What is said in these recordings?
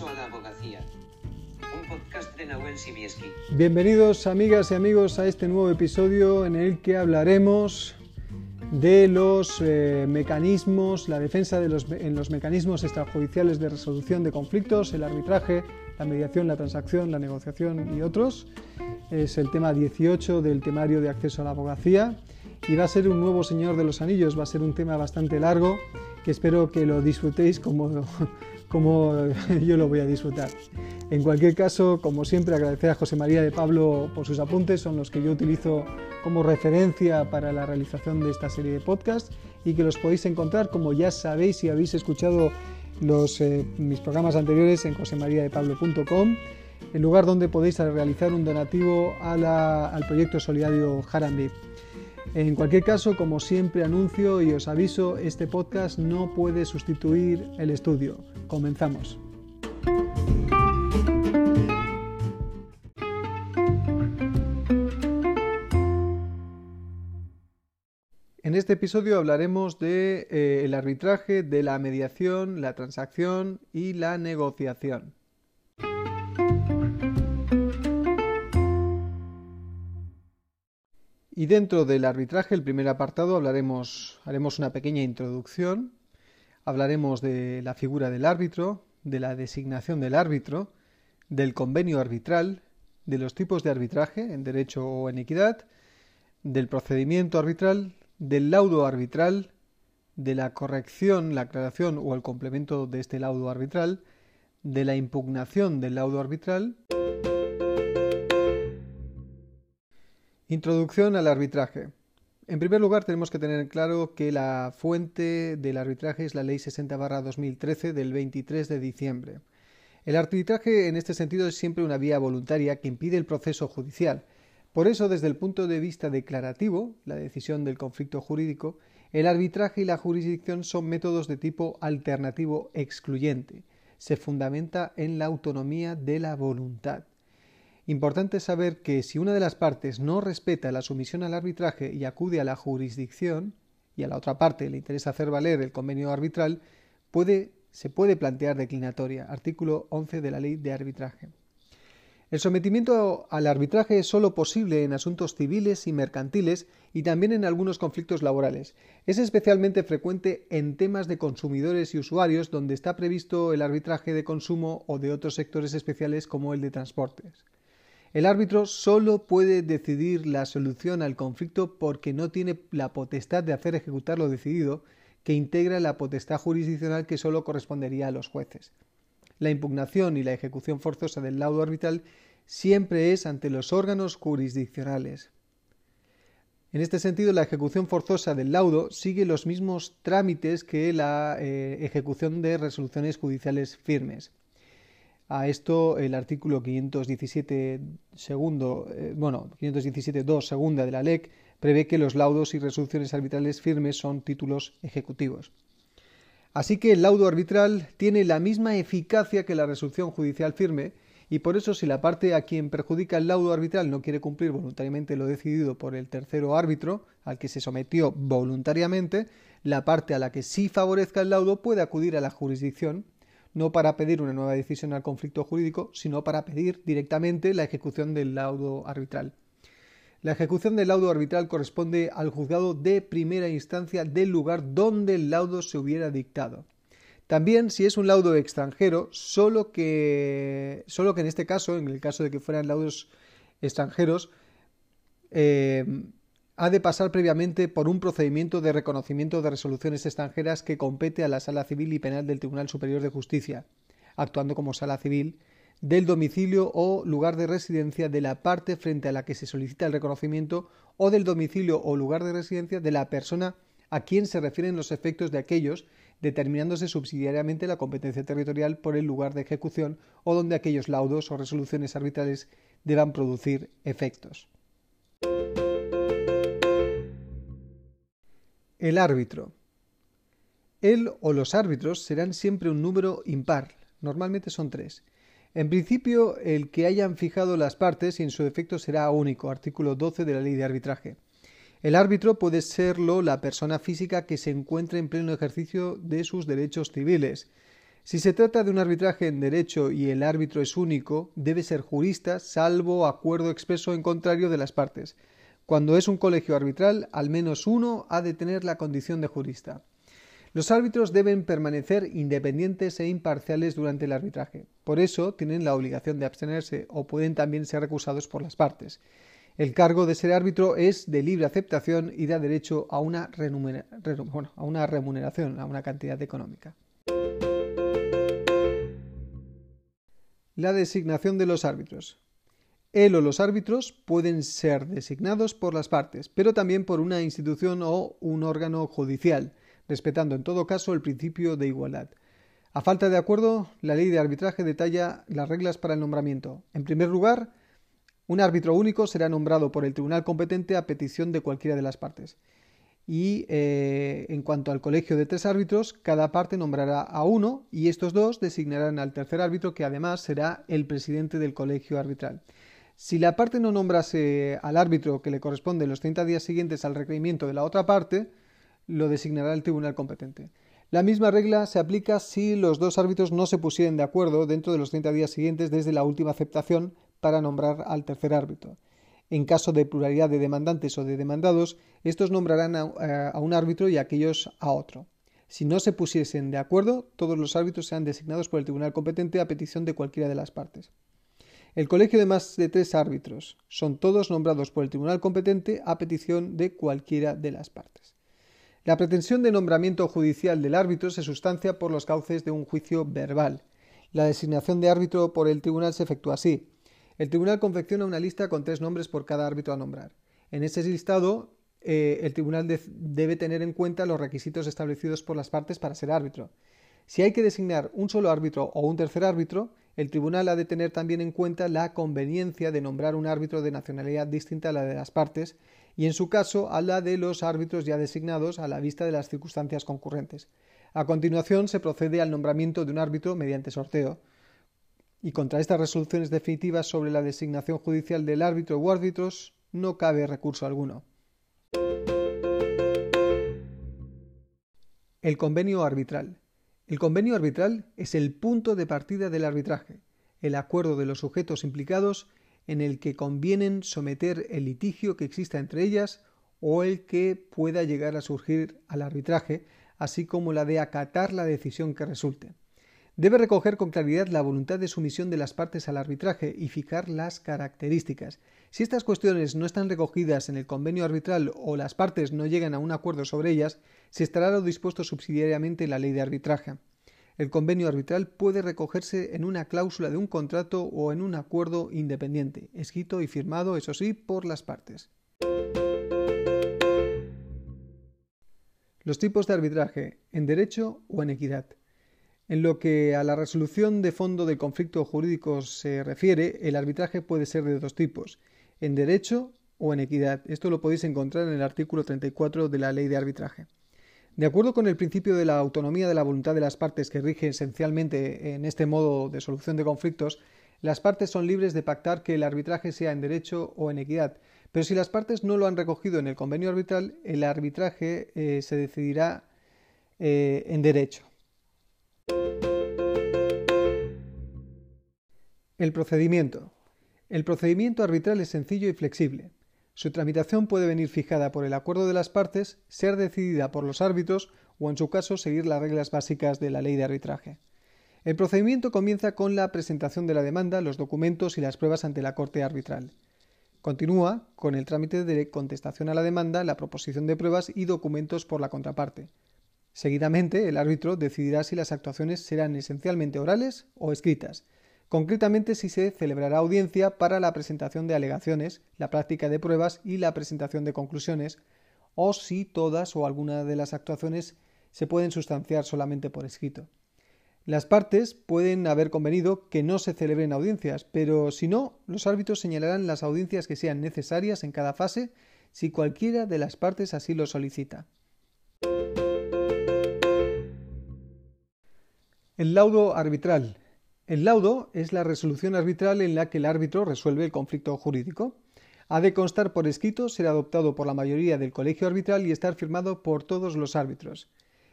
A la abogacía. Un podcast de Nahuel Sibieski. Bienvenidos amigas y amigos a este nuevo episodio en el que hablaremos de los eh, mecanismos, la defensa de los, en los mecanismos extrajudiciales de resolución de conflictos, el arbitraje, la mediación, la transacción, la negociación y otros. Es el tema 18 del temario de acceso a la abogacía y va a ser un nuevo Señor de los Anillos, va a ser un tema bastante largo que espero que lo disfrutéis como, como yo lo voy a disfrutar. En cualquier caso, como siempre, agradecer a José María de Pablo por sus apuntes, son los que yo utilizo como referencia para la realización de esta serie de podcasts y que los podéis encontrar, como ya sabéis si habéis escuchado eh, mis programas anteriores en josemariadepablo.com, el lugar donde podéis realizar un donativo al proyecto solidario Harambee. En cualquier caso, como siempre anuncio y os aviso, este podcast no puede sustituir el estudio. Comenzamos. En este episodio hablaremos del de, eh, arbitraje, de la mediación, la transacción y la negociación. Y dentro del arbitraje, el primer apartado, hablaremos, haremos una pequeña introducción, hablaremos de la figura del árbitro, de la designación del árbitro, del convenio arbitral, de los tipos de arbitraje en derecho o en equidad, del procedimiento arbitral, del laudo arbitral, de la corrección, la aclaración o el complemento de este laudo arbitral, de la impugnación del laudo arbitral. Introducción al arbitraje. En primer lugar, tenemos que tener claro que la fuente del arbitraje es la Ley 60-2013 del 23 de diciembre. El arbitraje en este sentido es siempre una vía voluntaria que impide el proceso judicial. Por eso, desde el punto de vista declarativo, la decisión del conflicto jurídico, el arbitraje y la jurisdicción son métodos de tipo alternativo excluyente. Se fundamenta en la autonomía de la voluntad. Importante saber que si una de las partes no respeta la sumisión al arbitraje y acude a la jurisdicción, y a la otra parte le interesa hacer valer el convenio arbitral, se puede plantear declinatoria. Artículo 11 de la Ley de Arbitraje. El sometimiento al arbitraje es sólo posible en asuntos civiles y mercantiles y también en algunos conflictos laborales. Es especialmente frecuente en temas de consumidores y usuarios donde está previsto el arbitraje de consumo o de otros sectores especiales como el de transportes. El árbitro solo puede decidir la solución al conflicto porque no tiene la potestad de hacer ejecutar lo decidido, que integra la potestad jurisdiccional que solo correspondería a los jueces. La impugnación y la ejecución forzosa del laudo arbitral siempre es ante los órganos jurisdiccionales. En este sentido, la ejecución forzosa del laudo sigue los mismos trámites que la eh, ejecución de resoluciones judiciales firmes. A esto el artículo 517 segundo, eh, bueno, 517 2 segunda de la LEC prevé que los laudos y resoluciones arbitrales firmes son títulos ejecutivos. Así que el laudo arbitral tiene la misma eficacia que la resolución judicial firme y por eso si la parte a quien perjudica el laudo arbitral no quiere cumplir voluntariamente lo decidido por el tercero árbitro, al que se sometió voluntariamente, la parte a la que sí favorezca el laudo puede acudir a la jurisdicción no para pedir una nueva decisión al conflicto jurídico, sino para pedir directamente la ejecución del laudo arbitral. La ejecución del laudo arbitral corresponde al juzgado de primera instancia del lugar donde el laudo se hubiera dictado. También si es un laudo extranjero, solo que, solo que en este caso, en el caso de que fueran laudos extranjeros, eh, ha de pasar previamente por un procedimiento de reconocimiento de resoluciones extranjeras que compete a la Sala Civil y Penal del Tribunal Superior de Justicia, actuando como sala civil del domicilio o lugar de residencia de la parte frente a la que se solicita el reconocimiento o del domicilio o lugar de residencia de la persona a quien se refieren los efectos de aquellos, determinándose subsidiariamente la competencia territorial por el lugar de ejecución o donde aquellos laudos o resoluciones arbitrales deban producir efectos. El árbitro. Él o los árbitros serán siempre un número impar, normalmente son tres. En principio, el que hayan fijado las partes y en su defecto será único, artículo 12 de la ley de arbitraje. El árbitro puede serlo la persona física que se encuentre en pleno ejercicio de sus derechos civiles. Si se trata de un arbitraje en derecho y el árbitro es único, debe ser jurista, salvo acuerdo expreso en contrario de las partes. Cuando es un colegio arbitral, al menos uno ha de tener la condición de jurista. Los árbitros deben permanecer independientes e imparciales durante el arbitraje. Por eso tienen la obligación de abstenerse o pueden también ser recusados por las partes. El cargo de ser árbitro es de libre aceptación y da derecho a una, a una remuneración, a una cantidad económica. La designación de los árbitros. Él o los árbitros pueden ser designados por las partes, pero también por una institución o un órgano judicial, respetando en todo caso el principio de igualdad. A falta de acuerdo, la ley de arbitraje detalla las reglas para el nombramiento. En primer lugar, un árbitro único será nombrado por el tribunal competente a petición de cualquiera de las partes. Y eh, en cuanto al colegio de tres árbitros, cada parte nombrará a uno y estos dos designarán al tercer árbitro que además será el presidente del colegio arbitral. Si la parte no nombrase al árbitro que le corresponde los 30 días siguientes al requerimiento de la otra parte, lo designará el tribunal competente. La misma regla se aplica si los dos árbitros no se pusieren de acuerdo dentro de los 30 días siguientes desde la última aceptación para nombrar al tercer árbitro. En caso de pluralidad de demandantes o de demandados, estos nombrarán a, un árbitro y aquellos a otro. Si no se pusiesen de acuerdo, todos los árbitros sean designados por el tribunal competente a petición de cualquiera de las partes. El colegio de más de tres árbitros son todos nombrados por el tribunal competente a petición de cualquiera de las partes. La pretensión de nombramiento judicial del árbitro se sustancia por los cauces de un juicio verbal. La designación de árbitro por el tribunal se efectúa así. El tribunal confecciona una lista con tres nombres por cada árbitro a nombrar. En ese listado, eh, el tribunal debe tener en cuenta los requisitos establecidos por las partes para ser árbitro. Si hay que designar un solo árbitro o un tercer árbitro, el tribunal ha de tener también en cuenta la conveniencia de nombrar un árbitro de nacionalidad distinta a la de las partes y, en su caso, a la de los árbitros ya designados a la vista de las circunstancias concurrentes. A continuación, se procede al nombramiento de un árbitro mediante sorteo. Y contra estas resoluciones definitivas sobre la designación judicial del árbitro o árbitros no cabe recurso alguno. El convenio arbitral. El convenio arbitral es el punto de partida del arbitraje, el acuerdo de los sujetos implicados en el que convienen someter el litigio que exista entre ellas o el que pueda llegar a surgir al arbitraje, así como la de acatar la decisión que resulte. Debe recoger con claridad la voluntad de sumisión de las partes al arbitraje y fijar las características. Si estas cuestiones no están recogidas en el convenio arbitral o las partes no llegan a un acuerdo sobre ellas, se estará lo dispuesto subsidiariamente en la ley de arbitraje. El convenio arbitral puede recogerse en una cláusula de un contrato o en un acuerdo independiente, escrito y firmado, eso sí, por las partes. Los tipos de arbitraje, en derecho o en equidad. En lo que a la resolución de fondo del conflicto jurídico se refiere, el arbitraje puede ser de dos tipos, en derecho o en equidad. Esto lo podéis encontrar en el artículo 34 de la Ley de Arbitraje. De acuerdo con el principio de la autonomía de la voluntad de las partes que rige esencialmente en este modo de solución de conflictos, las partes son libres de pactar que el arbitraje sea en derecho o en equidad, pero si las partes no lo han recogido en el convenio arbitral, el arbitraje eh, se decidirá eh, en derecho. El procedimiento. El procedimiento arbitral es sencillo y flexible. Su tramitación puede venir fijada por el acuerdo de las partes, ser decidida por los árbitros o, en su caso, seguir las reglas básicas de la ley de arbitraje. El procedimiento comienza con la presentación de la demanda, los documentos y las pruebas ante la Corte arbitral. Continúa con el trámite de contestación a la demanda, la proposición de pruebas y documentos por la contraparte. Seguidamente, el árbitro decidirá si las actuaciones serán esencialmente orales o escritas, concretamente si se celebrará audiencia para la presentación de alegaciones, la práctica de pruebas y la presentación de conclusiones, o si todas o alguna de las actuaciones se pueden sustanciar solamente por escrito. Las partes pueden haber convenido que no se celebren audiencias, pero si no, los árbitros señalarán las audiencias que sean necesarias en cada fase si cualquiera de las partes así lo solicita. El laudo arbitral el laudo es la resolución arbitral en la que el árbitro resuelve el conflicto jurídico. Ha de constar por escrito, ser adoptado por la mayoría del colegio arbitral y estar firmado por todos los árbitros.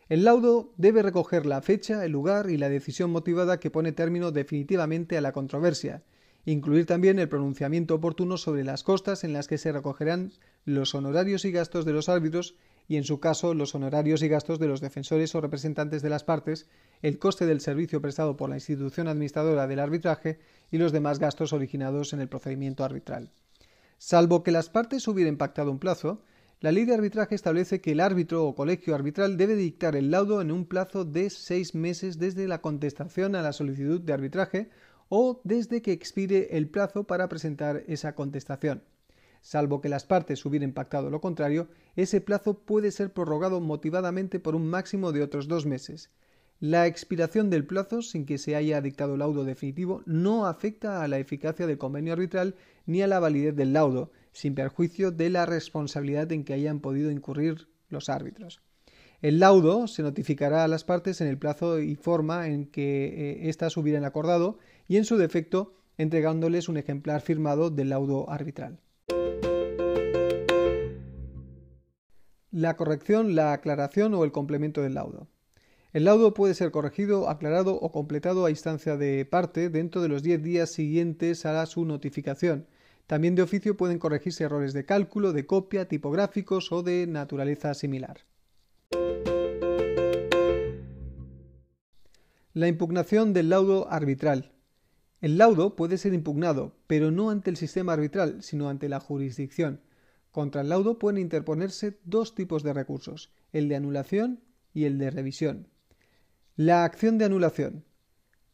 El laudo debe recoger la fecha, el lugar y la decisión motivada que pone término definitivamente a la controversia, incluir también el pronunciamiento oportuno sobre las costas en las que se recogerán los honorarios y gastos de los árbitros y, en su caso, los honorarios y gastos de los defensores o representantes de las partes, el coste del servicio prestado por la institución administradora del arbitraje y los demás gastos originados en el procedimiento arbitral. Salvo que las partes hubieran pactado un plazo, la ley de arbitraje establece que el árbitro o colegio arbitral debe dictar el laudo en un plazo de seis meses desde la contestación a la solicitud de arbitraje o desde que expire el plazo para presentar esa contestación. Salvo que las partes hubieran pactado lo contrario, ese plazo puede ser prorrogado motivadamente por un máximo de otros dos meses. La expiración del plazo sin que se haya dictado laudo definitivo no afecta a la eficacia del convenio arbitral ni a la validez del laudo, sin perjuicio de la responsabilidad en que hayan podido incurrir los árbitros. El laudo se notificará a las partes en el plazo y forma en que eh, éstas hubieran acordado y, en su defecto, entregándoles un ejemplar firmado del laudo arbitral. La corrección, la aclaración o el complemento del laudo. El laudo puede ser corregido, aclarado o completado a instancia de parte dentro de los 10 días siguientes a su notificación. También de oficio pueden corregirse errores de cálculo, de copia, tipográficos o de naturaleza similar. La impugnación del laudo arbitral. El laudo puede ser impugnado, pero no ante el sistema arbitral, sino ante la jurisdicción. Contra el laudo pueden interponerse dos tipos de recursos, el de anulación y el de revisión. La acción de anulación.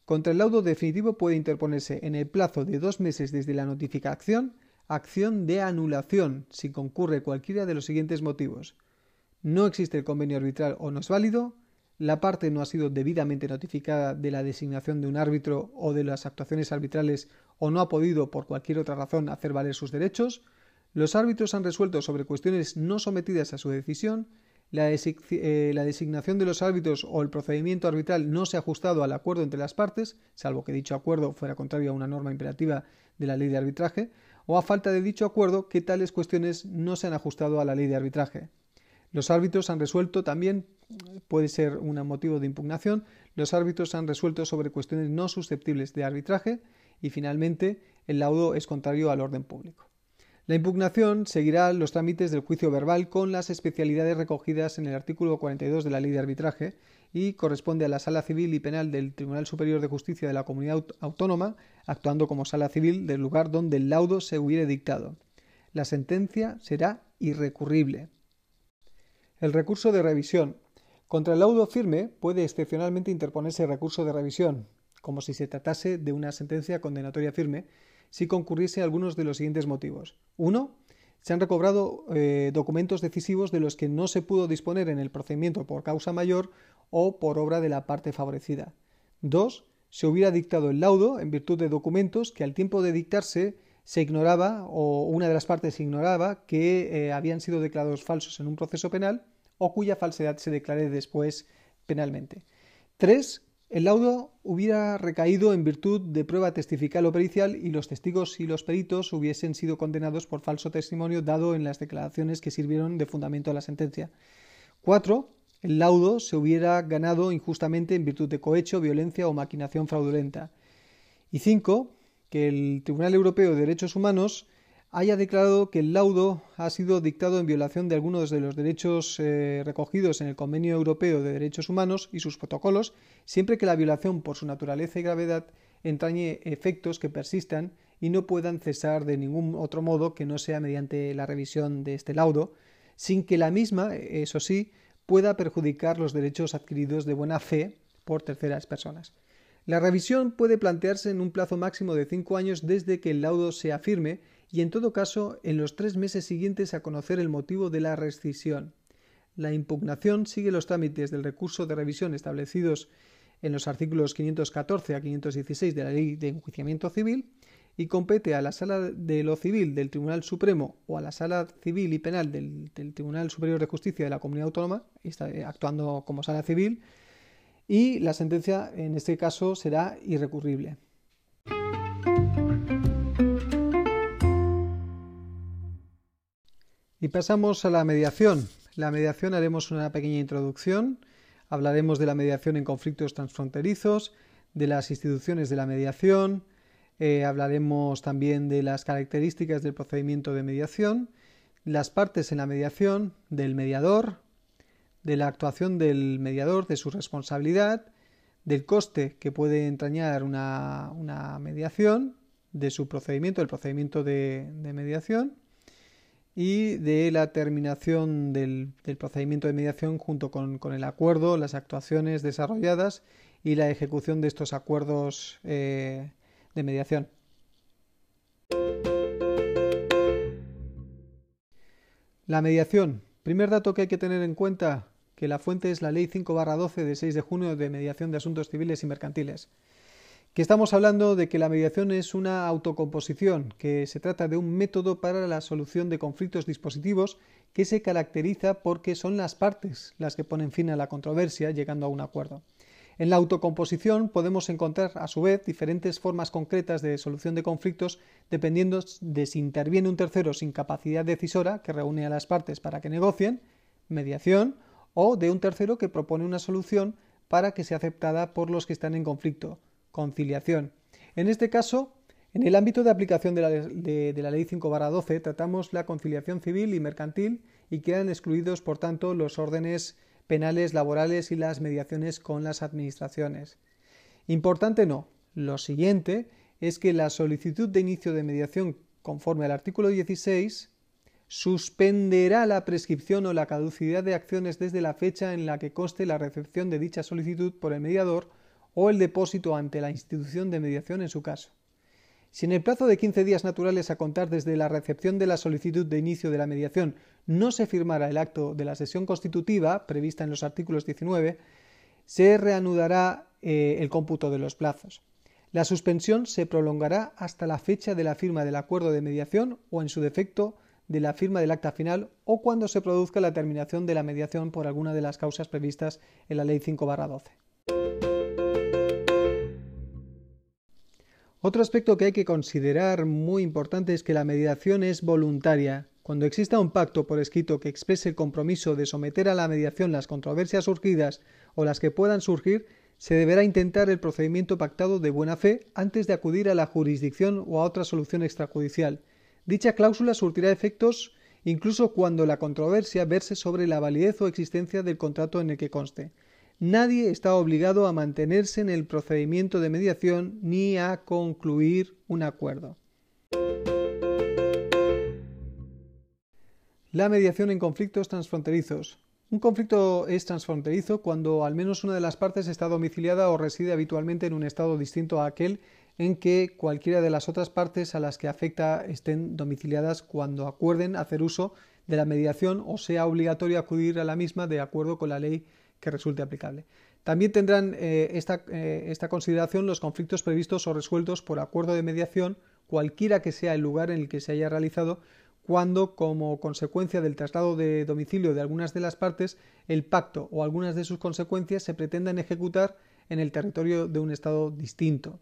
Contra el laudo definitivo puede interponerse en el plazo de dos meses desde la notificación acción de anulación si concurre cualquiera de los siguientes motivos. No existe el convenio arbitral o no es válido, la parte no ha sido debidamente notificada de la designación de un árbitro o de las actuaciones arbitrales o no ha podido por cualquier otra razón hacer valer sus derechos, los árbitros han resuelto sobre cuestiones no sometidas a su decisión, eh, la, designación de los árbitros o el procedimiento arbitral no se ha ajustado al acuerdo entre las partes, salvo que dicho acuerdo fuera contrario a una norma imperativa de la ley de arbitraje, o a falta de dicho acuerdo que tales cuestiones no se han ajustado a la ley de arbitraje. Los árbitros han resuelto también, puede ser un motivo de impugnación, los árbitros han resuelto sobre cuestiones no susceptibles de arbitraje y finalmente el laudo es contrario al orden público. La impugnación seguirá los trámites del juicio verbal con las especialidades recogidas en el artículo 42 de la Ley de Arbitraje y corresponde a la Sala Civil y Penal del Tribunal Superior de Justicia de la Comunidad Autónoma, actuando como sala civil del lugar donde el laudo se hubiere dictado. La sentencia será irrecurrible. El recurso de revisión. Contra el laudo firme puede excepcionalmente interponerse recurso de revisión, como si se tratase de una sentencia condenatoria firme, si concurriese algunos de los siguientes motivos. Uno, se han recobrado eh, documentos decisivos de los que no se pudo disponer en el procedimiento por causa mayor o por obra de la parte favorecida. Dos, se hubiera dictado el laudo en virtud de documentos que al tiempo de dictarse se ignoraba o una de las partes ignoraba que eh, habían sido declarados falsos en un proceso penal o cuya falsedad se declare después penalmente. Tres, el laudo hubiera recaído en virtud de prueba testifical o pericial y los testigos y los peritos hubiesen sido condenados por falso testimonio dado en las declaraciones que sirvieron de fundamento a la sentencia. 4. El laudo se hubiera ganado injustamente en virtud de cohecho, violencia o maquinación fraudulenta. Y 5. Que el Tribunal Europeo de Derechos Humanos haya declarado que el laudo ha sido dictado en violación de algunos de los derechos eh, recogidos en el Convenio Europeo de Derechos Humanos y sus protocolos, siempre que la violación por su naturaleza y gravedad entrañe efectos que persistan y no puedan cesar de ningún otro modo que no sea mediante la revisión de este laudo, sin que la misma, eso sí, pueda perjudicar los derechos adquiridos de buena fe por terceras personas. La revisión puede plantearse en un plazo máximo de cinco años desde que el laudo sea firme y en todo caso en los tres meses siguientes a conocer el motivo de la rescisión. La impugnación sigue los trámites del recurso de revisión establecidos en los artículos 514 a 516 de la Ley de Enjuiciamiento Civil y compete a la Sala de lo Civil del Tribunal Supremo o a la Sala Civil y Penal del, Tribunal Superior de Justicia de la Comunidad Autónoma, está actuando como Sala Civil, y la sentencia en este caso será irrecurrible. Y pasamos a la mediación. La mediación haremos una pequeña introducción Hablaremos de la mediación en conflictos transfronterizos, de las instituciones de la mediación, eh, hablaremos también de las características del procedimiento de mediación, las partes en la mediación, del mediador, de la actuación del mediador, de su responsabilidad, del coste que puede entrañar una, mediación, de su procedimiento, el procedimiento de, mediación y de la terminación del, procedimiento de mediación junto con, el acuerdo, las actuaciones desarrolladas y la ejecución de estos acuerdos eh, de mediación. La mediación. Primer dato que hay que tener en cuenta, que la fuente es la Ley 5-12 de 6 de junio de Mediación de Asuntos Civiles y Mercantiles. Que estamos hablando de que la mediación es una autocomposición, que se trata de un método para la solución de conflictos dispositivos que se caracteriza porque son las partes las que ponen fin a la controversia llegando a un acuerdo. En la autocomposición podemos encontrar a su vez diferentes formas concretas de solución de conflictos dependiendo de si interviene un tercero sin capacidad decisora que reúne a las partes para que negocien, mediación, o de un tercero que propone una solución para que sea aceptada por los que están en conflicto, conciliación. En este caso, en el ámbito de aplicación de la, de la Ley 5-12 tratamos la conciliación civil y mercantil y quedan excluidos, por tanto, los órdenes penales, laborales y las mediaciones con las administraciones. Importante no. Lo siguiente es que la solicitud de inicio de mediación conforme al artículo 16 suspenderá la prescripción o la caducidad de acciones desde la fecha en la que conste la recepción de dicha solicitud por el mediador o el depósito ante la institución de mediación en su caso. Si en el plazo de 15 días naturales a contar desde la recepción de la solicitud de inicio de la mediación no se firmara el acto de la sesión constitutiva prevista en los artículos 19, se reanudará eh, el cómputo de los plazos. La suspensión se prolongará hasta la fecha de la firma del acuerdo de mediación o, en su defecto, de la firma del acta final o cuando se produzca la terminación de la mediación por alguna de las causas previstas en la Ley 5-12. Otro aspecto que hay que considerar muy importante es que la mediación es voluntaria. Cuando exista un pacto por escrito que exprese el compromiso de someter a la mediación las controversias surgidas o las que puedan surgir, se deberá intentar el procedimiento pactado de buena fe antes de acudir a la jurisdicción o a otra solución extrajudicial. Dicha cláusula surtirá efectos incluso cuando la controversia verse sobre la validez o existencia del contrato en el que conste nadie está obligado a mantenerse en el procedimiento de mediación ni a concluir un acuerdo. La mediación en conflictos transfronterizos. Un conflicto es transfronterizo cuando al menos una de las partes está domiciliada o reside habitualmente en un estado distinto a aquel en que cualquiera de las otras partes a las que afecta estén domiciliadas cuando acuerden hacer uso de la mediación o sea obligatorio acudir a la misma de acuerdo con la ley que resulte aplicable. También tendrán eh, esta, eh, esta consideración los conflictos previstos o resueltos por acuerdo de mediación, cualquiera que sea el lugar en el que se haya realizado, cuando, como consecuencia del traslado de domicilio de algunas de las partes, el pacto o algunas de sus consecuencias se pretendan ejecutar en el territorio de un Estado distinto.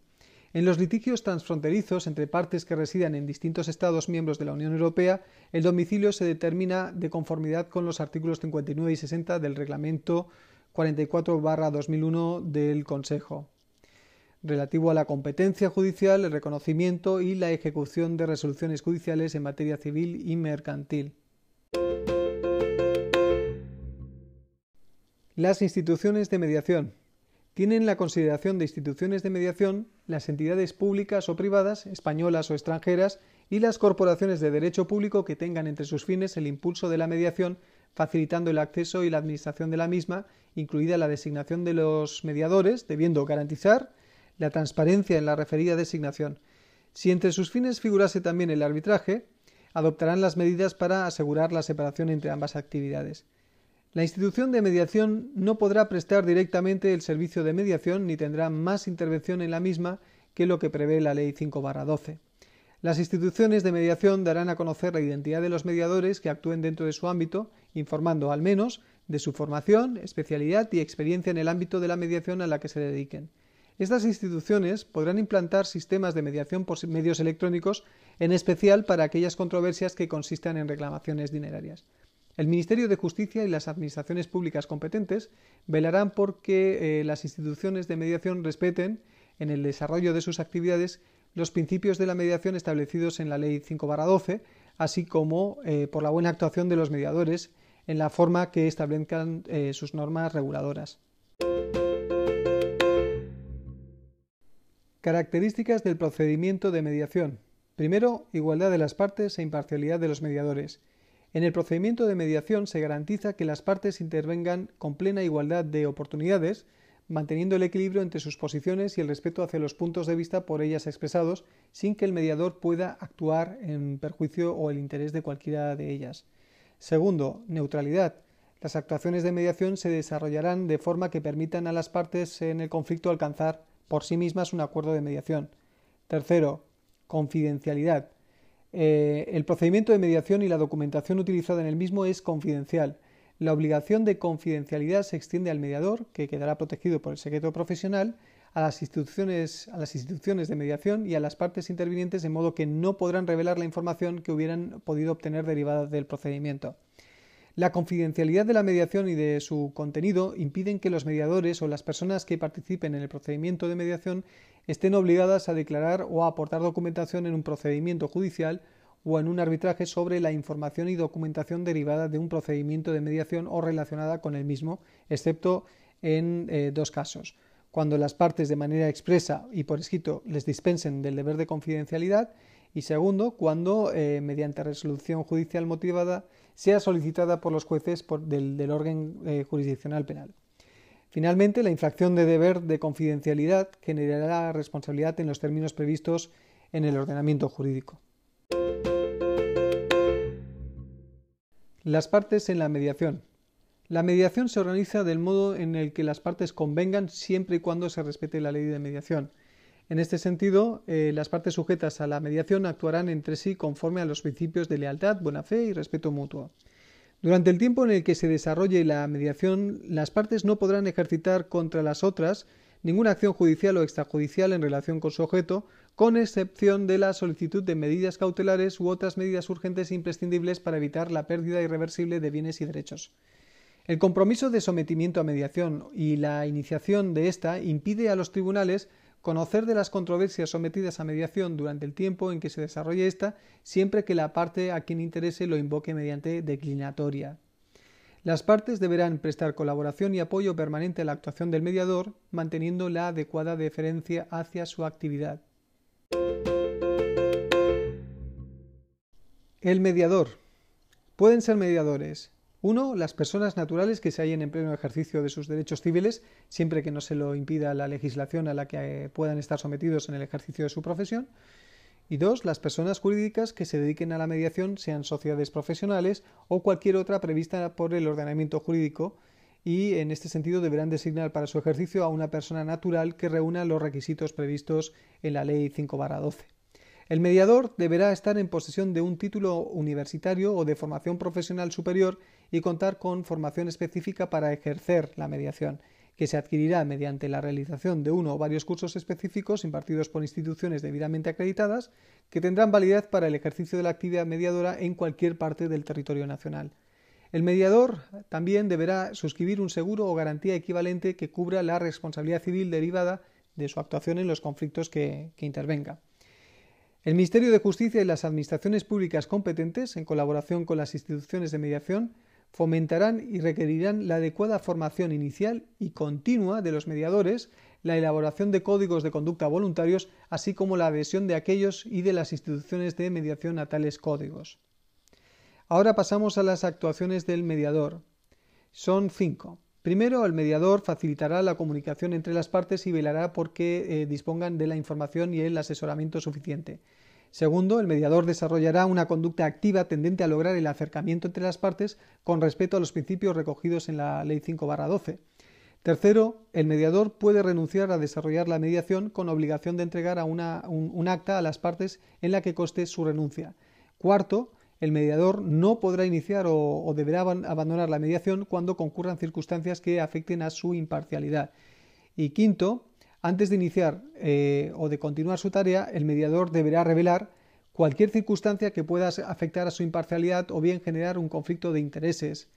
En los litigios transfronterizos entre partes que residan en distintos Estados miembros de la Unión Europea, el domicilio se determina de conformidad con los artículos 59 y 60 del Reglamento 44-2001 del Consejo, relativo a la competencia judicial, el reconocimiento y la ejecución de resoluciones judiciales en materia civil y mercantil. Las instituciones de mediación tienen la consideración de instituciones de mediación las entidades públicas o privadas, españolas o extranjeras, y las corporaciones de derecho público que tengan entre sus fines el impulso de la mediación facilitando el acceso y la administración de la misma, incluida la designación de los mediadores, debiendo garantizar la transparencia en la referida designación. Si entre sus fines figurase también el arbitraje, adoptarán las medidas para asegurar la separación entre ambas actividades. La institución de mediación no podrá prestar directamente el servicio de mediación ni tendrá más intervención en la misma que lo que prevé la Ley 5-12. Las instituciones de mediación darán a conocer la identidad de los mediadores que actúen dentro de su ámbito, informando al menos de su formación, especialidad y experiencia en el ámbito de la mediación a la que se dediquen. Estas instituciones podrán implantar sistemas de mediación por medios electrónicos, en especial para aquellas controversias que consistan en reclamaciones dinerarias. El Ministerio de Justicia y las administraciones públicas competentes velarán por que eh, las instituciones de mediación respeten, en el desarrollo de sus actividades, los principios de la mediación establecidos en la Ley 5-12, así como eh, por la buena actuación de los mediadores en la forma que establezcan eh, sus normas reguladoras. Características del procedimiento de mediación. Primero, igualdad de las partes e imparcialidad de los mediadores. En el procedimiento de mediación se garantiza que las partes intervengan con plena igualdad de oportunidades, manteniendo el equilibrio entre sus posiciones y el respeto hacia los puntos de vista por ellas expresados, sin que el mediador pueda actuar en perjuicio o el interés de cualquiera de ellas. Segundo, neutralidad. Las actuaciones de mediación se desarrollarán de forma que permitan a las partes en el conflicto alcanzar por sí mismas un acuerdo de mediación. Tercero, confidencialidad. Eh, el procedimiento de mediación y la documentación utilizada en el mismo es confidencial. La obligación de confidencialidad se extiende al mediador, que quedará protegido por el secreto profesional, a las, instituciones, a las instituciones de mediación y a las partes intervinientes, de modo que no podrán revelar la información que hubieran podido obtener derivada del procedimiento. La confidencialidad de la mediación y de su contenido impiden que los mediadores o las personas que participen en el procedimiento de mediación estén obligadas a declarar o a aportar documentación en un procedimiento judicial o en un arbitraje sobre la información y documentación derivada de un procedimiento de mediación o relacionada con el mismo, excepto en eh, dos casos. Cuando las partes de manera expresa y por escrito les dispensen del deber de confidencialidad y segundo, cuando, eh, mediante resolución judicial motivada, sea solicitada por los jueces del, orden eh, jurisdiccional penal. Finalmente, la infracción de deber de confidencialidad generará responsabilidad en los términos previstos en el ordenamiento jurídico. Las partes en la mediación. La mediación se organiza del modo en el que las partes convengan siempre y cuando se respete la ley de mediación. En este sentido, eh, las partes sujetas a la mediación actuarán entre sí conforme a los principios de lealtad, buena fe y respeto mutuo. Durante el tiempo en el que se desarrolle la mediación, las partes no podrán ejercitar contra las otras ninguna acción judicial o extrajudicial en relación con su objeto, con excepción de la solicitud de medidas cautelares u otras medidas urgentes e imprescindibles para evitar la pérdida irreversible de bienes y derechos. El compromiso de sometimiento a mediación y la iniciación de ésta impide a los tribunales conocer de las controversias sometidas a mediación durante el tiempo en que se desarrolle ésta, siempre que la parte a quien interese lo invoque mediante declinatoria. Las partes deberán prestar colaboración y apoyo permanente a la actuación del mediador, manteniendo la adecuada deferencia hacia su actividad. El mediador. Pueden ser mediadores uno, las personas naturales que se hallen en pleno ejercicio de sus derechos civiles, siempre que no se lo impida la legislación a la que puedan estar sometidos en el ejercicio de su profesión. Y dos, las personas jurídicas que se dediquen a la mediación, sean sociedades profesionales o cualquier otra prevista por el ordenamiento jurídico, y en este sentido deberán designar para su ejercicio a una persona natural que reúna los requisitos previstos en la Ley 5-12. El mediador deberá estar en posesión de un título universitario o de formación profesional superior y contar con formación específica para ejercer la mediación, que se adquirirá mediante la realización de uno o varios cursos específicos impartidos por instituciones debidamente acreditadas, que tendrán validez para el ejercicio de la actividad mediadora en cualquier parte del territorio nacional. El mediador también deberá suscribir un seguro o garantía equivalente que cubra la responsabilidad civil derivada de su actuación en los conflictos que, que intervenga. El Ministerio de Justicia y las administraciones públicas competentes, en colaboración con las instituciones de mediación, fomentarán y requerirán la adecuada formación inicial y continua de los mediadores, la elaboración de códigos de conducta voluntarios, así como la adhesión de aquellos y de las instituciones de mediación a tales códigos. Ahora pasamos a las actuaciones del mediador. Son cinco. Primero, el mediador facilitará la comunicación entre las partes y velará por que eh, dispongan de la información y el asesoramiento suficiente. Segundo, el mediador desarrollará una conducta activa tendente a lograr el acercamiento entre las partes con respeto a los principios recogidos en la Ley 5-12. Tercero, el mediador puede renunciar a desarrollar la mediación con obligación de entregar a un, acta a las partes en la que coste su renuncia. Cuarto, el mediador no podrá iniciar o, o, deberá abandonar la mediación cuando concurran circunstancias que afecten a su imparcialidad. Y quinto, antes de iniciar eh, o de continuar su tarea, el mediador deberá revelar cualquier circunstancia que pueda afectar a su imparcialidad o bien generar un conflicto de intereses.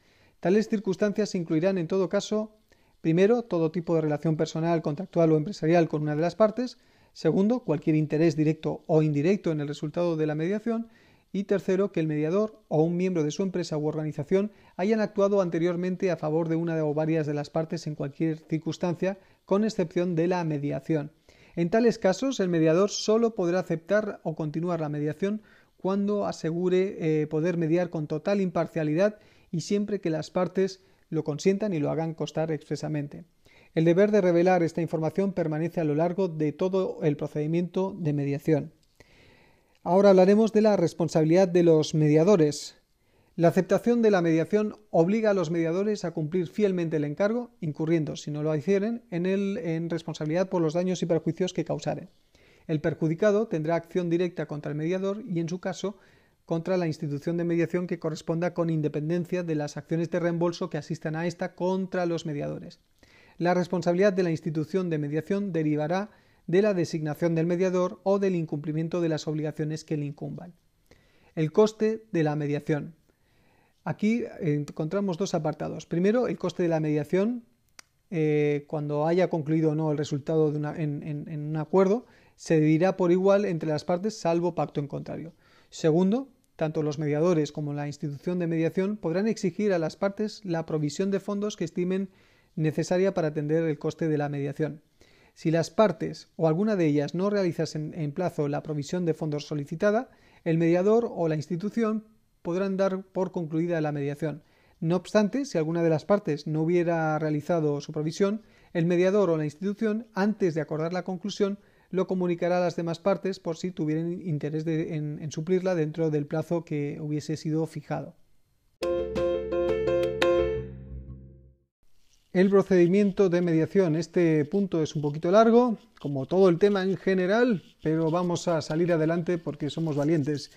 Tales circunstancias incluirán en todo caso, primero, todo tipo de relación personal, contractual o empresarial con una de las partes, segundo, cualquier interés directo o indirecto en el resultado de la mediación, y tercero, que el mediador o un miembro de su empresa u organización hayan actuado anteriormente a favor de una o varias de las partes en cualquier circunstancia, con excepción de la mediación. En tales casos, el mediador solo podrá aceptar o continuar la mediación cuando asegure eh, poder mediar con total imparcialidad y siempre que las partes lo consientan y lo hagan constar expresamente. El deber de revelar esta información permanece a lo largo de todo el procedimiento de mediación. Ahora hablaremos de la responsabilidad de los mediadores. La aceptación de la mediación obliga a los mediadores a cumplir fielmente el encargo, incurriendo, si no lo hicieren, en, en responsabilidad por los daños y perjuicios que causaren. El perjudicado tendrá acción directa contra el mediador y, en su caso, contra la institución de mediación que corresponda con independencia de las acciones de reembolso que asistan a esta contra los mediadores. La responsabilidad de la institución de mediación derivará de la designación del mediador o del incumplimiento de las obligaciones que le incumban. El coste de la mediación. Aquí encontramos dos apartados. Primero, el coste de la mediación, eh, cuando haya concluido o no el resultado de en, en un acuerdo, se dividirá por igual entre las partes salvo pacto en contrario. Segundo, tanto los mediadores como la institución de mediación podrán exigir a las partes la provisión de fondos que estimen necesaria para atender el coste de la mediación. Si las partes o alguna de ellas no realizasen en plazo la provisión de fondos solicitada, el mediador o la institución podrán dar por concluida la mediación. No obstante, si alguna de las partes no hubiera realizado su provisión, el mediador o la institución, antes de acordar la conclusión, lo comunicará a las demás partes por si tuvieran interés en suplirla dentro del plazo que hubiese sido fijado. el procedimiento de mediación. Este punto es un poquito largo, como todo el tema en general, pero vamos a salir adelante porque somos valientes.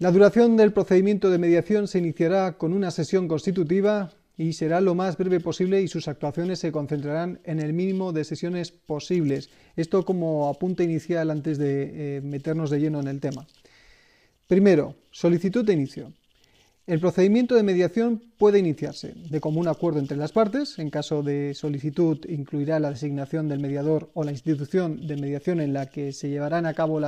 La duración del procedimiento de mediación se iniciará con una sesión constitutiva y será lo más breve posible y sus actuaciones se concentrarán en el mínimo de sesiones posibles. Esto como apunte inicial antes de eh, meternos de lleno en el tema. Primero, solicitud de inicio. El procedimiento de mediación puede iniciarse de común acuerdo entre las partes. En caso de solicitud, incluirá la designación del mediador o la institución de mediación en la que se llevarán a cabo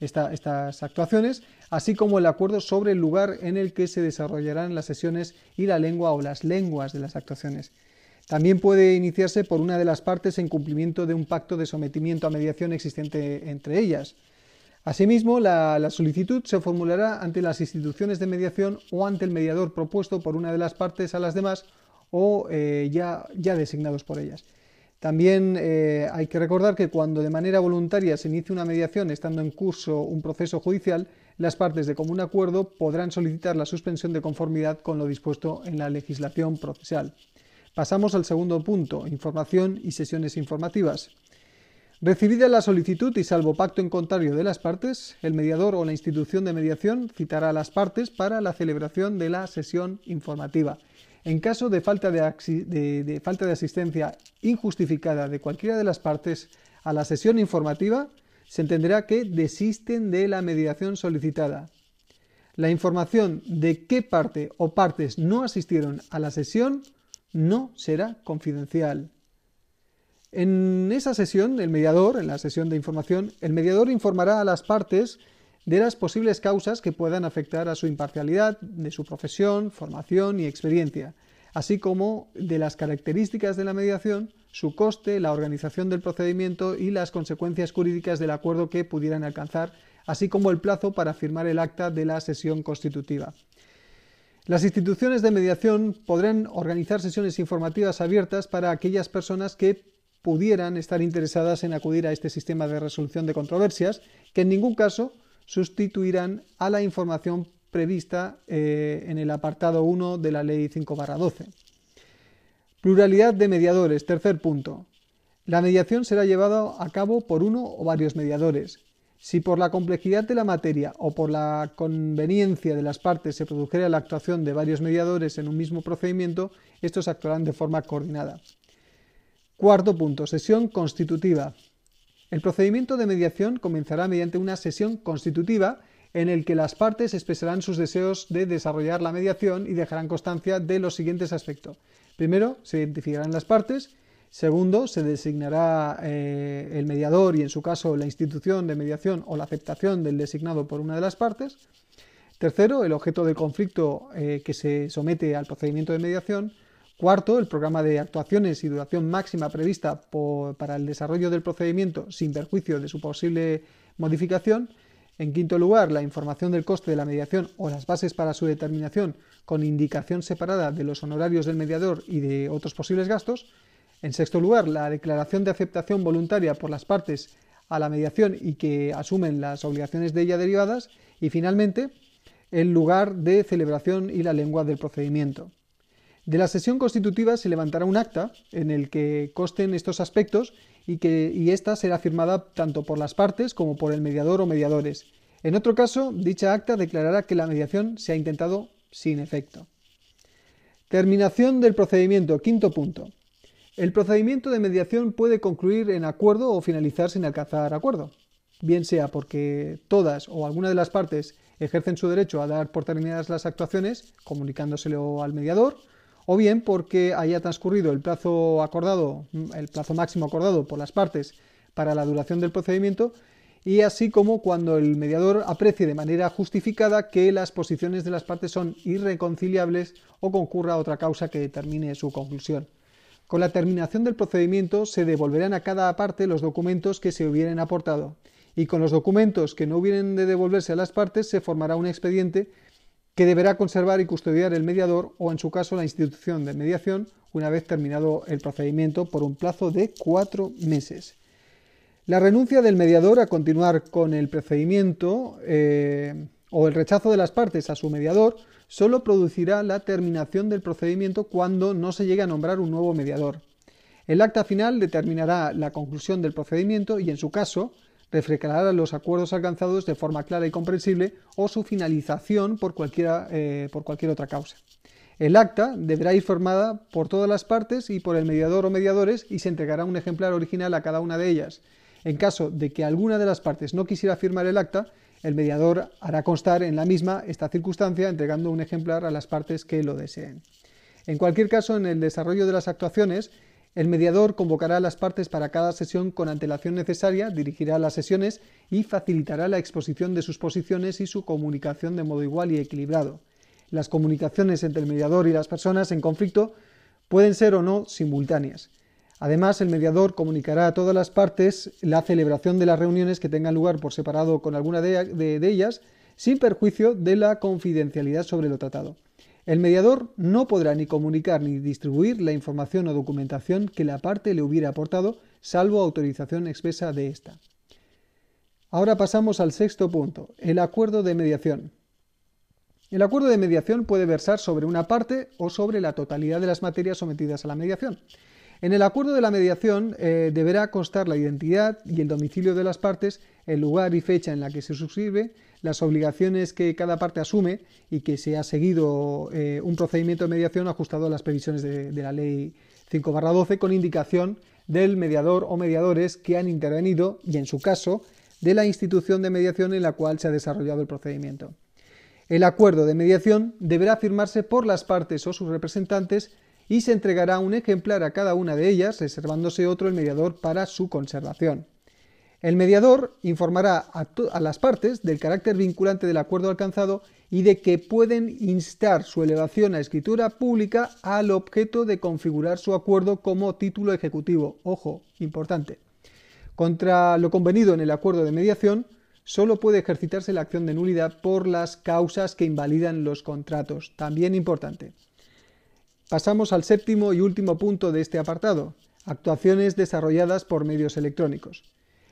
estas actuaciones, así como el acuerdo sobre el lugar en el que se desarrollarán las sesiones y la lengua o las lenguas de las actuaciones. También puede iniciarse por una de las partes en cumplimiento de un pacto de sometimiento a mediación existente entre ellas. Asimismo, la, solicitud se formulará ante las instituciones de mediación o ante el mediador propuesto por una de las partes a las demás o eh, ya, designados por ellas. También eh, hay que recordar que cuando de manera voluntaria se inicia una mediación estando en curso un proceso judicial, las partes de común acuerdo podrán solicitar la suspensión de conformidad con lo dispuesto en la legislación procesal. Pasamos al segundo punto, información y sesiones informativas. Recibida la solicitud y salvo pacto en contrario de las partes, el mediador o la institución de mediación citará a las partes para la celebración de la sesión informativa. En caso de falta de, falta de asistencia injustificada de cualquiera de las partes a la sesión informativa, se entenderá que desisten de la mediación solicitada. La información de qué parte o partes no asistieron a la sesión no será confidencial. En esa sesión, el mediador, en la sesión de información, el mediador informará a las partes de las posibles causas que puedan afectar a su imparcialidad, de su profesión, formación y experiencia, así como de las características de la mediación, su coste, la organización del procedimiento y las consecuencias jurídicas del acuerdo que pudieran alcanzar, así como el plazo para firmar el acta de la sesión constitutiva. Las instituciones de mediación podrán organizar sesiones informativas abiertas para aquellas personas que pudieran estar interesadas en acudir a este sistema de resolución de controversias, que en ningún caso sustituirán a la información prevista eh, en el apartado 1 de la Ley 5-12. Pluralidad de mediadores. Tercer punto. La mediación será llevada a cabo por uno o varios mediadores. Si por la complejidad de la materia o por la conveniencia de las partes se produjera la actuación de varios mediadores en un mismo procedimiento, estos actuarán de forma coordinada. Cuarto punto, sesión constitutiva. El procedimiento de mediación comenzará mediante una sesión constitutiva en el que las partes expresarán sus deseos de desarrollar la mediación y dejarán constancia de los siguientes aspectos. Primero, se identificarán las partes. Segundo, se designará eh, el mediador y, en su caso, la institución de mediación o la aceptación del designado por una de las partes. Tercero, el objeto del conflicto eh, que se somete al procedimiento de mediación. Cuarto, el programa de actuaciones y duración máxima prevista para el desarrollo del procedimiento sin perjuicio de su posible modificación. En quinto lugar, la información del coste de la mediación o las bases para su determinación con indicación separada de los honorarios del mediador y de otros posibles gastos. En sexto lugar, la declaración de aceptación voluntaria por las partes a la mediación y que asumen las obligaciones de ella derivadas. Y finalmente, el lugar de celebración y la lengua del procedimiento. De la sesión constitutiva se levantará un acta en el que costen estos aspectos y que esta será firmada tanto por las partes como por el mediador o mediadores. En otro caso, dicha acta declarará que la mediación se ha intentado sin efecto. Terminación del procedimiento. Quinto punto. El procedimiento de mediación puede concluir en acuerdo o finalizar sin alcanzar acuerdo, bien sea porque todas o alguna de las partes ejercen su derecho a dar por terminadas las actuaciones, comunicándoselo al mediador, o bien porque haya transcurrido el plazo acordado, el plazo máximo acordado por las partes para la duración del procedimiento, y así como cuando el mediador aprecie de manera justificada que las posiciones de las partes son irreconciliables o concurra otra causa que determine su conclusión. Con la terminación del procedimiento se devolverán a cada parte los documentos que se hubieran aportado y con los documentos que no hubieran de devolverse a las partes se formará un expediente que deberá conservar y custodiar el mediador o, en su caso, la institución de mediación una vez terminado el procedimiento por un plazo de cuatro meses. La renuncia del mediador a continuar con el procedimiento eh, o el rechazo de las partes a su mediador solo producirá la terminación del procedimiento cuando no se llegue a nombrar un nuevo mediador. El acta final determinará la conclusión del procedimiento y, en su caso, reflejará los acuerdos alcanzados de forma clara y comprensible o su finalización por, eh, por cualquier otra causa. El acta deberá ir formada por todas las partes y por el mediador o mediadores y se entregará un ejemplar original a cada una de ellas. En caso de que alguna de las partes no quisiera firmar el acta, el mediador hará constar en la misma esta circunstancia entregando un ejemplar a las partes que lo deseen. En cualquier caso, en el desarrollo de las actuaciones, el mediador convocará a las partes para cada sesión con antelación necesaria, dirigirá las sesiones y facilitará la exposición de sus posiciones y su comunicación de modo igual y equilibrado. Las comunicaciones entre el mediador y las personas en conflicto pueden ser o no simultáneas. Además, el mediador comunicará a todas las partes la celebración de las reuniones que tengan lugar por separado con alguna de, ellas, sin perjuicio de la confidencialidad sobre lo tratado. El mediador no podrá ni comunicar ni distribuir la información o documentación que la parte le hubiera aportado, salvo autorización expresa de ésta. Ahora pasamos al sexto punto, el acuerdo de mediación. El acuerdo de mediación puede versar sobre una parte o sobre la totalidad de las materias sometidas a la mediación. En el acuerdo de la mediación eh, deberá constar la identidad y el domicilio de las partes, el lugar y fecha en la que se suscribe, las obligaciones que cada parte asume y que se ha seguido eh, un procedimiento de mediación ajustado a las previsiones de, la Ley 5-12 con indicación del mediador o mediadores que han intervenido y, en su caso, de la institución de mediación en la cual se ha desarrollado el procedimiento. El acuerdo de mediación deberá firmarse por las partes o sus representantes y se entregará un ejemplar a cada una de ellas, reservándose otro el mediador para su conservación. El mediador informará a, las partes del carácter vinculante del acuerdo alcanzado y de que pueden instar su elevación a escritura pública al objeto de configurar su acuerdo como título ejecutivo. Ojo, importante. Contra lo convenido en el acuerdo de mediación, solo puede ejercitarse la acción de nulidad por las causas que invalidan los contratos. También importante. Pasamos al séptimo y último punto de este apartado, actuaciones desarrolladas por medios electrónicos.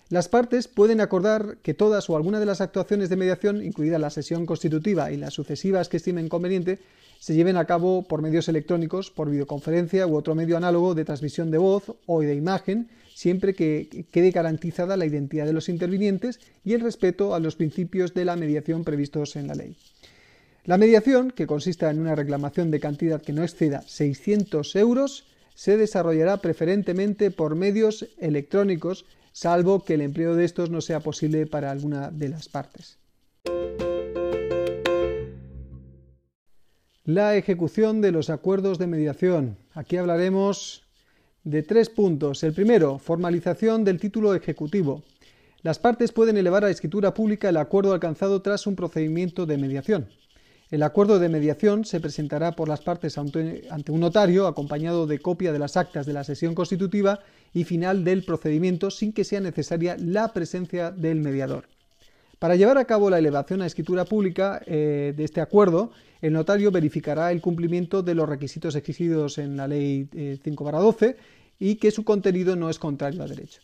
Las partes pueden acordar que todas o alguna de las actuaciones de mediación, incluida la sesión constitutiva y las sucesivas que estimen conveniente, se lleven a cabo por medios electrónicos, por videoconferencia u otro medio análogo de transmisión de voz o de imagen, siempre que quede garantizada la identidad de los intervinientes y el respeto a los principios de la mediación previstos en la ley. La mediación, que consista en una reclamación de cantidad que no exceda 600 euros, se desarrollará preferentemente por medios electrónicos, salvo que el empleo de estos no sea posible para alguna de las partes. La ejecución de los acuerdos de mediación. Aquí hablaremos de tres puntos. El primero, formalización del título ejecutivo. Las partes pueden elevar a escritura pública el acuerdo alcanzado tras un procedimiento de mediación. El acuerdo de mediación se presentará por las partes ante un notario acompañado de copia de las actas de la sesión constitutiva y final del procedimiento sin que sea necesaria la presencia del mediador. Para llevar a cabo la elevación a escritura pública eh, de este acuerdo, el notario verificará el cumplimiento de los requisitos exigidos en la Ley 5-12 eh, y que su contenido no es contrario a derecho.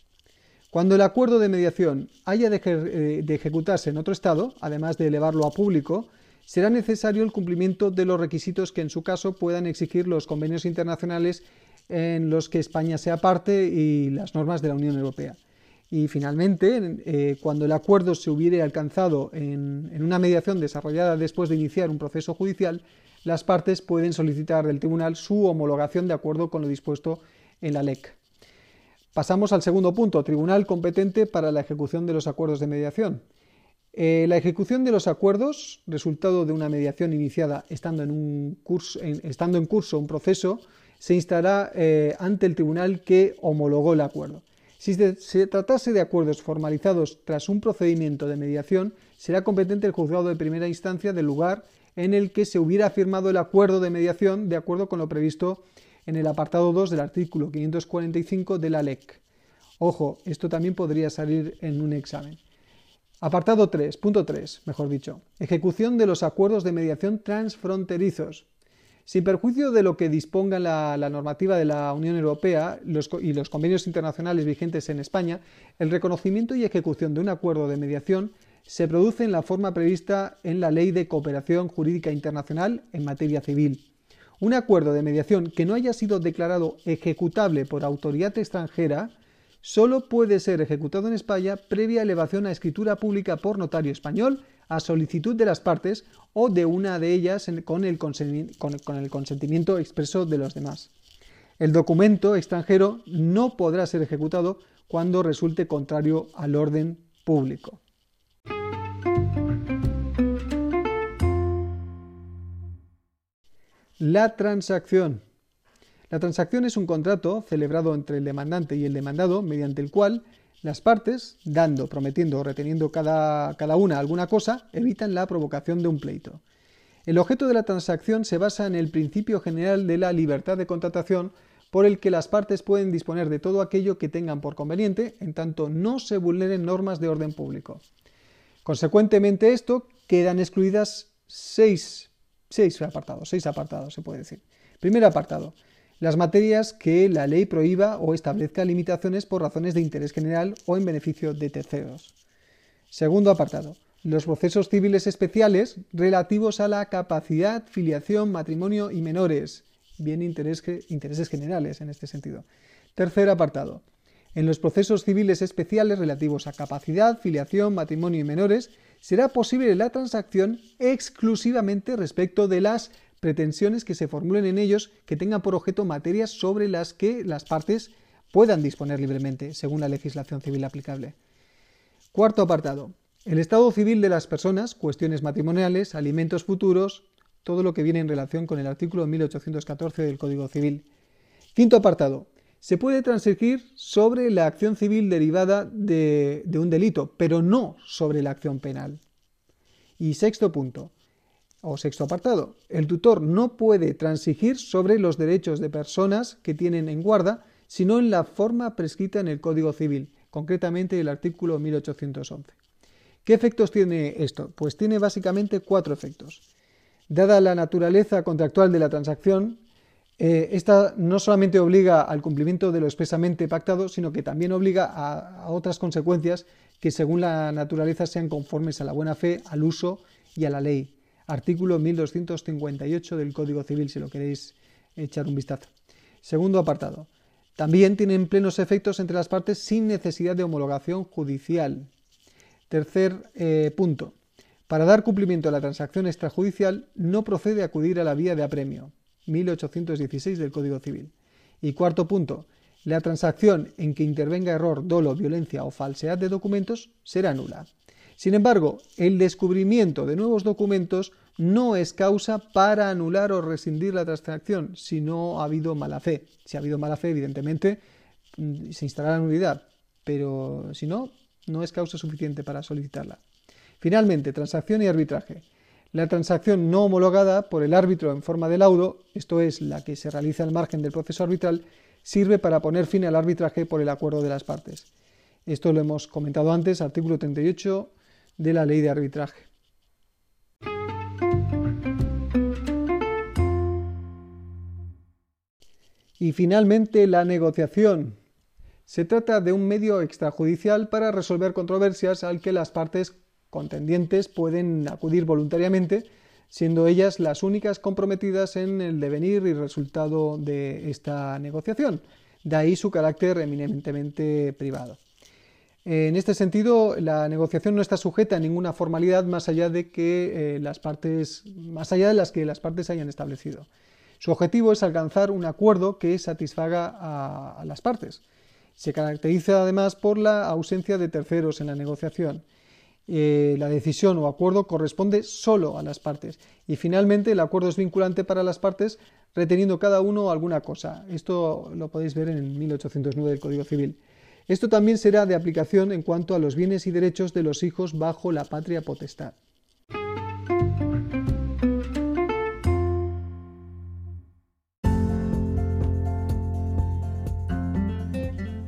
Cuando el acuerdo de mediación haya de, eh, de ejecutarse en otro Estado, además de elevarlo a público, será necesario el cumplimiento de los requisitos que en su caso puedan exigir los convenios internacionales en los que España sea parte y las normas de la Unión Europea. Y finalmente, eh, cuando el acuerdo se hubiere alcanzado en, una mediación desarrollada después de iniciar un proceso judicial, las partes pueden solicitar del tribunal su homologación de acuerdo con lo dispuesto en la LEC. Pasamos al segundo punto, tribunal competente para la ejecución de los acuerdos de mediación. Eh, la ejecución de los acuerdos, resultado de una mediación iniciada estando en, curso, estando en curso un proceso, se instará eh, ante el tribunal que homologó el acuerdo. Si se tratase de acuerdos formalizados tras un procedimiento de mediación, será competente el juzgado de primera instancia del lugar en el que se hubiera firmado el acuerdo de mediación de acuerdo con lo previsto en el apartado 2 del artículo 545 de la LEC. Ojo, esto también podría salir en un examen. Apartado 3, punto 3, mejor dicho. Ejecución de los acuerdos de mediación transfronterizos. Sin perjuicio de lo que disponga la, normativa de la Unión Europea y los convenios internacionales vigentes en España, el reconocimiento y ejecución de un acuerdo de mediación se produce en la forma prevista en la Ley de Cooperación Jurídica Internacional en materia civil. Un acuerdo de mediación que no haya sido declarado ejecutable por autoridad extranjera solo puede ser ejecutado en España previa elevación a escritura pública por notario español a solicitud de las partes o de una de ellas con el, consentimiento expreso de los demás. El documento extranjero no podrá ser ejecutado cuando resulte contrario al orden público. La transacción. La transacción es un contrato celebrado entre el demandante y el demandado mediante el cual las partes, dando, prometiendo o reteniendo cada, cada una alguna cosa, evitan la provocación de un pleito. El objeto de la transacción se basa en el principio general de la libertad de contratación por el que las partes pueden disponer de todo aquello que tengan por conveniente, en tanto no se vulneren normas de orden público. Consecuentemente esto, quedan excluidas seis, seis apartados, seis apartados se puede decir. Primer apartado, las materias que la ley prohíba o establezca limitaciones por razones de interés general o en beneficio de terceros. Segundo apartado. Los procesos civiles especiales relativos a la capacidad, filiación, matrimonio y menores. Bien intereses generales en este sentido. Tercer apartado. En los procesos civiles especiales relativos a capacidad, filiación, matrimonio y menores, será posible la transacción exclusivamente respecto de las pretensiones que se formulen en ellos que tengan por objeto materias sobre las que las partes puedan disponer libremente, según la legislación civil aplicable. Cuarto apartado. El estado civil de las personas, cuestiones matrimoniales, alimentos futuros, todo lo que viene en relación con el artículo 1814 del Código Civil. Quinto apartado. Se puede transigir sobre la acción civil derivada de, de un delito, pero no sobre la acción penal. Y sexto punto. O sexto apartado, el tutor no puede transigir sobre los derechos de personas que tienen en guarda, sino en la forma prescrita en el Código Civil, concretamente el artículo 1811. ¿Qué efectos tiene esto? Pues tiene básicamente cuatro efectos. Dada la naturaleza contractual de la transacción, eh, esta no solamente obliga al cumplimiento de lo expresamente pactado, sino que también obliga a, a otras consecuencias que según la naturaleza sean conformes a la buena fe, al uso y a la ley artículo 1258 del Código Civil, si lo queréis echar un vistazo. Segundo apartado. También tienen plenos efectos entre las partes sin necesidad de homologación judicial. Tercer eh, punto. Para dar cumplimiento a la transacción extrajudicial no procede acudir a la vía de apremio. 1816 del Código Civil. Y cuarto punto. La transacción en que intervenga error, dolo, violencia o falsedad de documentos será nula. Sin embargo, el descubrimiento de nuevos documentos no es causa para anular o rescindir la transacción si no ha habido mala fe. Si ha habido mala fe, evidentemente, mm, se instalará la nulidad, pero si no, no es causa suficiente para solicitarla. Finalmente, transacción y arbitraje. La transacción no homologada por el árbitro en forma de laudo, esto es, la que se realiza al margen del proceso arbitral, sirve para poner fin al arbitraje por el acuerdo de las partes. Esto lo hemos comentado antes, artículo 38 de la ley de arbitraje. Y finalmente la negociación. Se trata de un medio extrajudicial para resolver controversias al que las partes contendientes pueden acudir voluntariamente, siendo ellas las únicas comprometidas en el devenir y resultado de esta negociación. De ahí su carácter eminentemente privado. En este sentido, la negociación no está sujeta a ninguna formalidad más allá de que eh, las partes, más allá de las que las partes hayan establecido. Su objetivo es alcanzar un acuerdo que satisfaga a, las partes. Se caracteriza además por la ausencia de terceros en la negociación. Eh, la decisión o acuerdo corresponde solo a las partes. Y finalmente el acuerdo es vinculante para las partes reteniendo cada uno alguna cosa. Esto lo podéis ver en el 1809 del Código Civil. Esto también será de aplicación en cuanto a los bienes y derechos de los hijos bajo la patria potestad.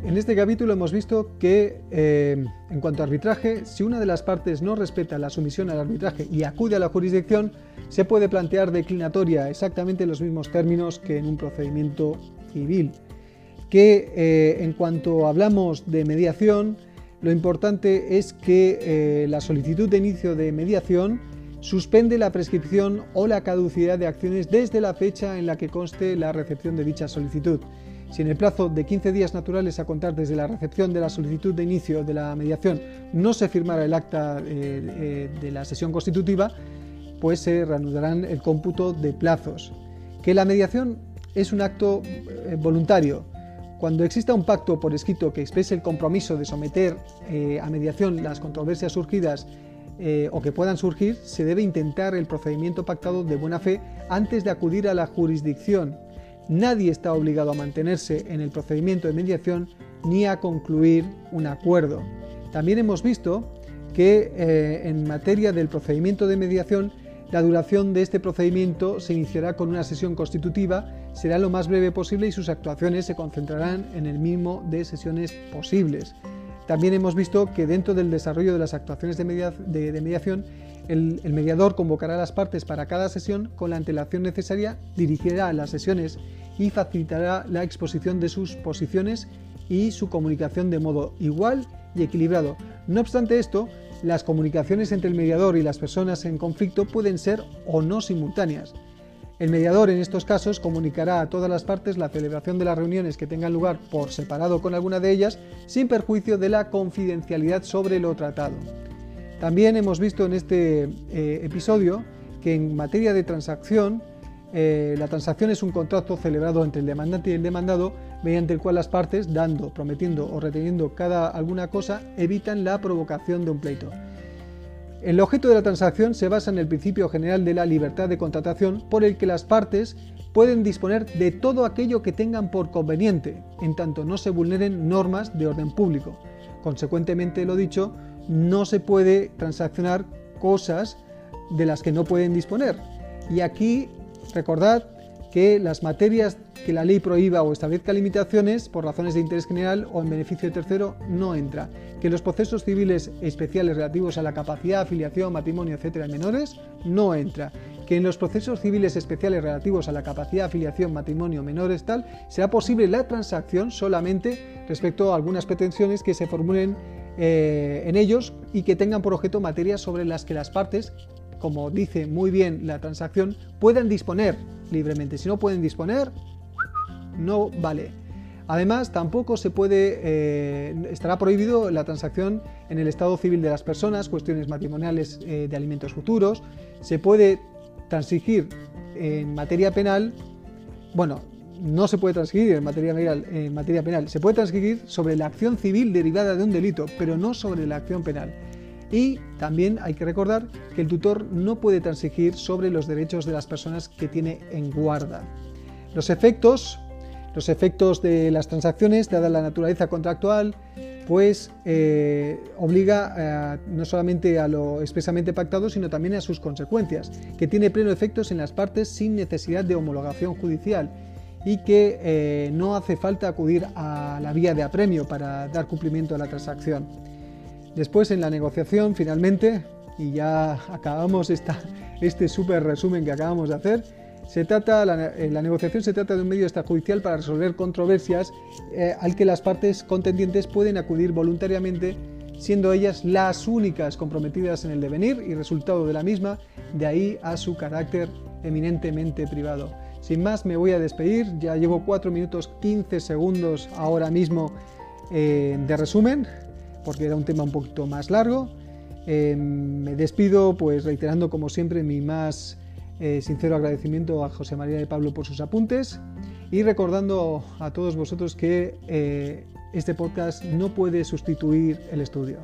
En este capítulo hemos visto que, eh, en cuanto a arbitraje, si una de las partes no respeta la sumisión al arbitraje y acude a la jurisdicción, se puede plantear declinatoria exactamente en los mismos términos que en un procedimiento civil. Que eh, en cuanto hablamos de mediación, lo importante es que eh, la solicitud de inicio de mediación suspende la prescripción o la caducidad de acciones desde la fecha en la que conste la recepción de dicha solicitud. Si en el plazo de 15 días naturales a contar desde la recepción de la solicitud de inicio de la mediación no se firmara el acta eh, de la sesión constitutiva, pues se reanudarán el cómputo de plazos. Que la mediación es un acto voluntario. Cuando exista un pacto por escrito que exprese el compromiso de someter a mediación las controversias surgidas o que puedan surgir, se debe intentar el procedimiento pactado de buena fe antes de acudir a la jurisdicción Nadie está obligado a mantenerse en el procedimiento de mediación ni a concluir un acuerdo. También hemos visto que eh, en materia del procedimiento de mediación, la duración de este procedimiento se iniciará con una sesión constitutiva, será lo más breve posible y sus actuaciones se concentrarán en el mínimo de sesiones posibles. También hemos visto que dentro del desarrollo de las actuaciones de, mediación, el, el, mediador convocará a las partes para cada sesión con la antelación necesaria, dirigirá las sesiones y facilitará la exposición de sus posiciones y su comunicación de modo igual y equilibrado. No obstante esto, las comunicaciones entre el mediador y las personas en conflicto pueden ser o no simultáneas. El mediador en estos casos comunicará a todas las partes la celebración de las reuniones que tengan lugar por separado con alguna de ellas, sin perjuicio de la confidencialidad sobre lo tratado. También hemos visto en este eh, episodio que en materia de transacción eh, la transacción es un contrato celebrado entre el demandante y el demandado mediante el cual las partes, dando, prometiendo o reteniendo cada alguna cosa, evitan la provocación de un pleito. El objeto de la transacción se basa en el principio general de la libertad de contratación por el que las partes pueden disponer de todo aquello que tengan por conveniente, en tanto no se vulneren normas de orden público. Consecuentemente, lo dicho, no se puede transaccionar cosas de las que no pueden disponer. Y aquí Recordad que las materias que la ley prohíba o establezca limitaciones por razones de interés general o en beneficio de tercero no entra. Que los procesos civiles especiales relativos a la capacidad, afiliación, matrimonio, etcétera, en menores no entra. Que en los procesos civiles especiales relativos a la capacidad, afiliación, matrimonio, menores, tal, será posible la transacción solamente respecto a algunas pretensiones que se formulen eh, en ellos y que tengan por objeto materias sobre las que las partes como dice muy bien la transacción, pueden disponer libremente. Si no pueden disponer, no vale. Además, tampoco se puede, eh, estará prohibido la transacción en el estado civil de las personas, cuestiones matrimoniales eh, de alimentos futuros. Se puede transigir en materia penal, bueno, no se puede transcribir en materia, en materia penal, se puede transcribir sobre la acción civil derivada de un delito, pero no sobre la acción penal. Y también hay que recordar que el tutor no puede transigir sobre los derechos de las personas que tiene en guarda. Los efectos, los efectos de las transacciones, dada la naturaleza contractual, pues eh, obliga no solamente a lo expresamente pactado, sino también a sus consecuencias, que tiene pleno efectos en las partes sin necesidad de homologación judicial y que eh, no hace falta acudir a la vía de apremio para dar cumplimiento a la transacción. Después en la negociación, finalmente, y ya acabamos este súper resumen que acabamos de hacer, se trata, la, la negociación se trata de un medio extrajudicial para resolver controversias eh, al que las partes contendientes pueden acudir voluntariamente, siendo ellas las únicas comprometidas en el devenir y resultado de la misma, de ahí a su carácter eminentemente privado. Sin más, me voy a despedir, ya llevo 4 minutos 15 segundos ahora mismo eh, de resumen, porque era un tema un poquito más largo. Eh, me despido pues reiterando como siempre mi más eh, sincero agradecimiento a José María de Pablo por sus apuntes y recordando a todos vosotros que eh, este podcast no puede sustituir el estudio.